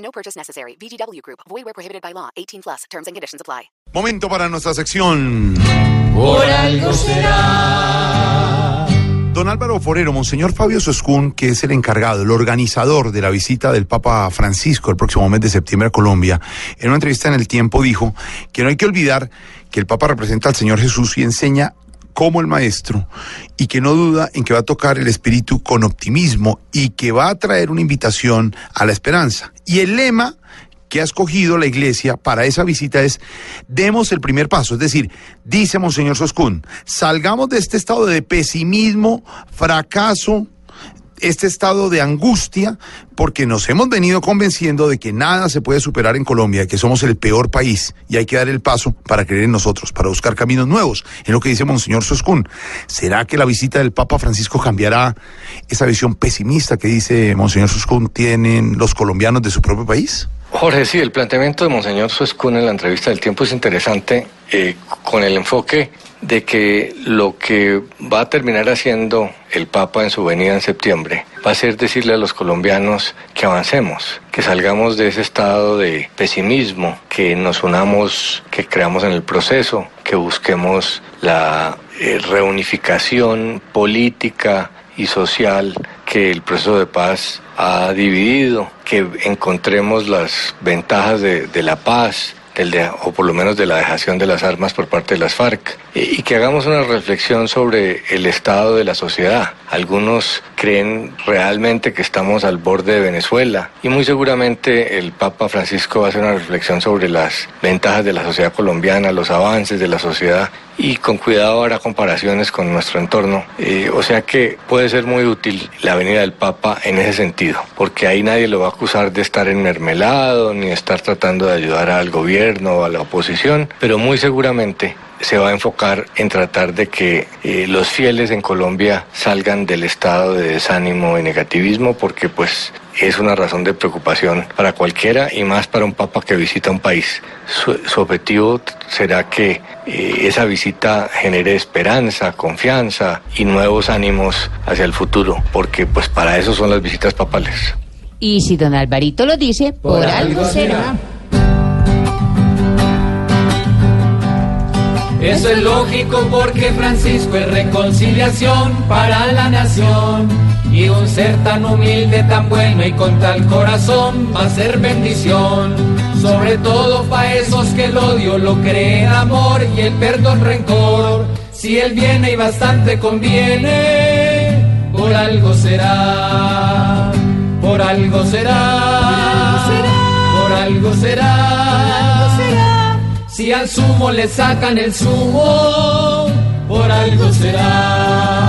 No purchase necessary. VGW Group. Void where prohibited by law. 18 plus. Terms and conditions apply. Momento para nuestra sección. Por algo será. Don Álvaro Forero, Monseñor Fabio Soscún, que es el encargado, el organizador de la visita del Papa Francisco el próximo mes de septiembre a Colombia, en una entrevista en El Tiempo dijo que no hay que olvidar que el Papa representa al Señor Jesús y enseña como el maestro y que no duda en que va a tocar el espíritu con optimismo y que va a traer una invitación a la esperanza. Y el lema que ha escogido la iglesia para esa visita es demos el primer paso, es decir, dice Monseñor Soscún, salgamos de este estado de pesimismo, fracaso, este estado de angustia, porque nos hemos venido convenciendo de que nada se puede superar en Colombia, que somos el peor país y hay que dar el paso para creer en nosotros, para buscar caminos nuevos, en lo que dice Monseñor Soscún. ¿Será que la visita del Papa Francisco cambiará esa visión pesimista que dice Monseñor Soscún tienen los colombianos de su propio país? Jorge, sí, el planteamiento de Monseñor Suescún en la entrevista del tiempo es interesante eh, con el enfoque de que lo que va a terminar haciendo el Papa en su venida en septiembre va a ser decirle a los colombianos que avancemos, que salgamos de ese estado de pesimismo, que nos unamos, que creamos en el proceso, que busquemos la eh, reunificación política y social que el proceso de paz ha dividido, que encontremos las ventajas de, la paz, o por lo menos de la dejación de las armas por parte de las FARC, y, y que hagamos una reflexión sobre el estado de la sociedad. Algunos creen realmente que estamos al borde de Venezuela y muy seguramente el Papa Francisco va a hacer una reflexión sobre las ventajas de la sociedad colombiana, los avances de la sociedad y con cuidado hará comparaciones con nuestro entorno. Eh, o sea que puede ser muy útil la venida del Papa en ese sentido, porque ahí nadie lo va a acusar de estar enmermelado ni de estar tratando de ayudar al gobierno o a la oposición, pero muy seguramente se va a enfocar en tratar de que eh, los fieles en Colombia salgan del estado de desánimo y negativismo porque pues es una razón de preocupación para cualquiera y más para un papa que visita un país. Su, su objetivo será que eh, esa visita genere esperanza, confianza y nuevos ánimos hacia el futuro, porque pues para eso son las visitas papales. Y si don Alvarito lo dice, por, algo será. Eso es lógico porque Francisco es reconciliación para la nación. Y un ser tan humilde, tan bueno y con tal corazón va a ser bendición. Sobre todo para esos que el odio lo cree amor y el perdón rencor. Si él viene y bastante conviene, por algo será. Por algo será. Por algo será. Si al sumo le sacan el sumo, por algo será.